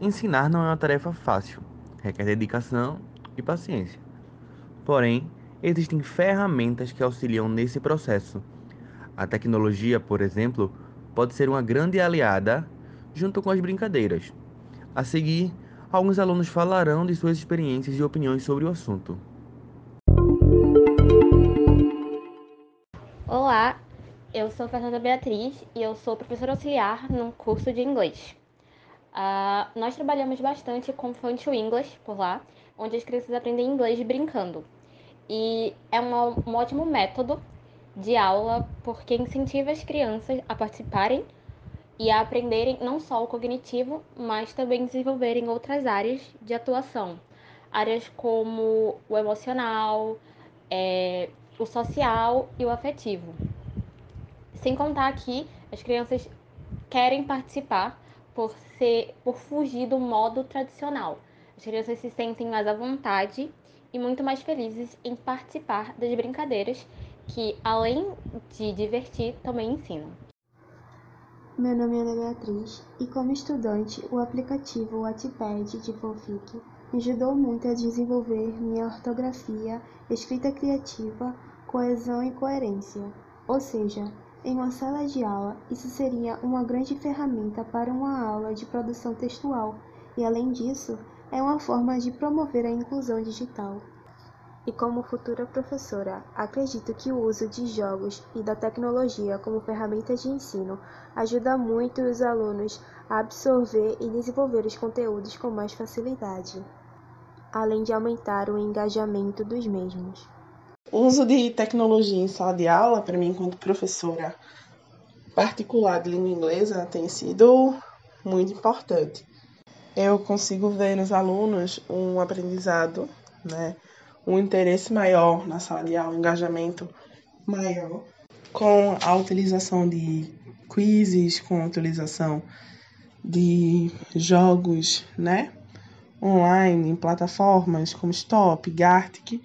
ensinar não é uma tarefa fácil, requer dedicação e paciência. Porém, existem ferramentas que auxiliam nesse processo. A tecnologia, por exemplo, pode ser uma grande aliada junto com as brincadeiras. A seguir, alguns alunos falarão de suas experiências e opiniões sobre o assunto. Olá, eu sou Fernanda Beatriz e eu sou professora auxiliar num curso de inglês. Uh, nós trabalhamos bastante com Fun to English por lá, onde as crianças aprendem inglês brincando. E é uma, um ótimo método de aula porque incentiva as crianças a participarem e a aprenderem não só o cognitivo, mas também desenvolverem outras áreas de atuação. Áreas como o emocional, é, o social e o afetivo. Sem contar que as crianças querem participar por ser por fugir do modo tradicional. As crianças se sentem mais à vontade e muito mais felizes em participar das brincadeiras que, além de divertir, também ensinam. Meu nome é Ana Beatriz e, como estudante, o aplicativo Wattpad de Fofic me ajudou muito a desenvolver minha ortografia, escrita criativa, coesão e coerência. Ou seja, em uma sala de aula, isso seria uma grande ferramenta para uma aula de produção textual e, além disso, é uma forma de promover a inclusão digital. E como futura professora, acredito que o uso de jogos e da tecnologia como ferramenta de ensino ajuda muito os alunos a absorver e desenvolver os conteúdos com mais facilidade, além de aumentar o engajamento dos mesmos. O uso de tecnologia em sala de aula, para mim, enquanto professora particular de língua inglesa, tem sido muito importante. Eu consigo ver nos alunos um aprendizado, né? um interesse maior na sala de aula, um engajamento maior com a utilização de quizzes, com a utilização de jogos, né, online, em plataformas como Stop, Gartic,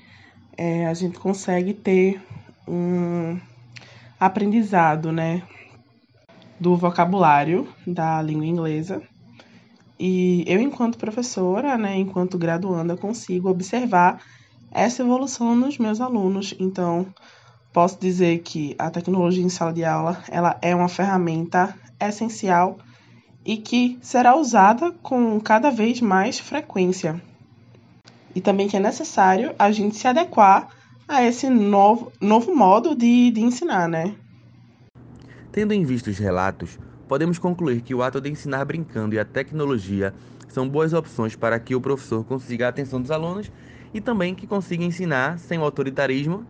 é, a gente consegue ter um aprendizado, né, do vocabulário da língua inglesa. E eu, enquanto professora, né, enquanto graduanda, consigo observar essa evolução nos meus alunos. Então, posso dizer que a tecnologia em sala de aula ela é uma ferramenta essencial e que será usada com cada vez mais frequência. E também que é necessário a gente se adequar a esse novo, novo modo de, de ensinar, né? Tendo em vista os relatos, podemos concluir que o ato de ensinar brincando e a tecnologia são boas opções para que o professor consiga a atenção dos alunos e também que consiga ensinar sem o autoritarismo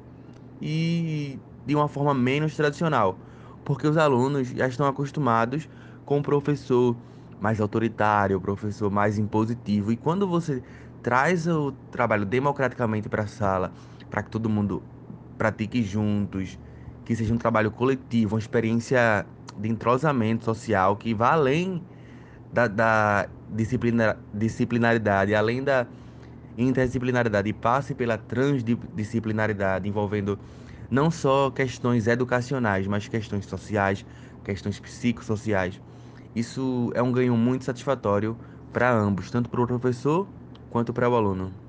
e de uma forma menos tradicional, porque os alunos já estão acostumados com o professor mais autoritário, o professor mais impositivo, e quando você traz o trabalho democraticamente para a sala, para que todo mundo pratique juntos, que seja um trabalho coletivo, uma experiência de entrosamento social que vá além da, da disciplina, disciplinaridade, além da interdisciplinaridade e passe pela transdisciplinaridade, envolvendo não só questões educacionais, mas questões sociais, questões psicossociais. Isso é um ganho muito satisfatório para ambos, tanto para o professor quanto para o aluno.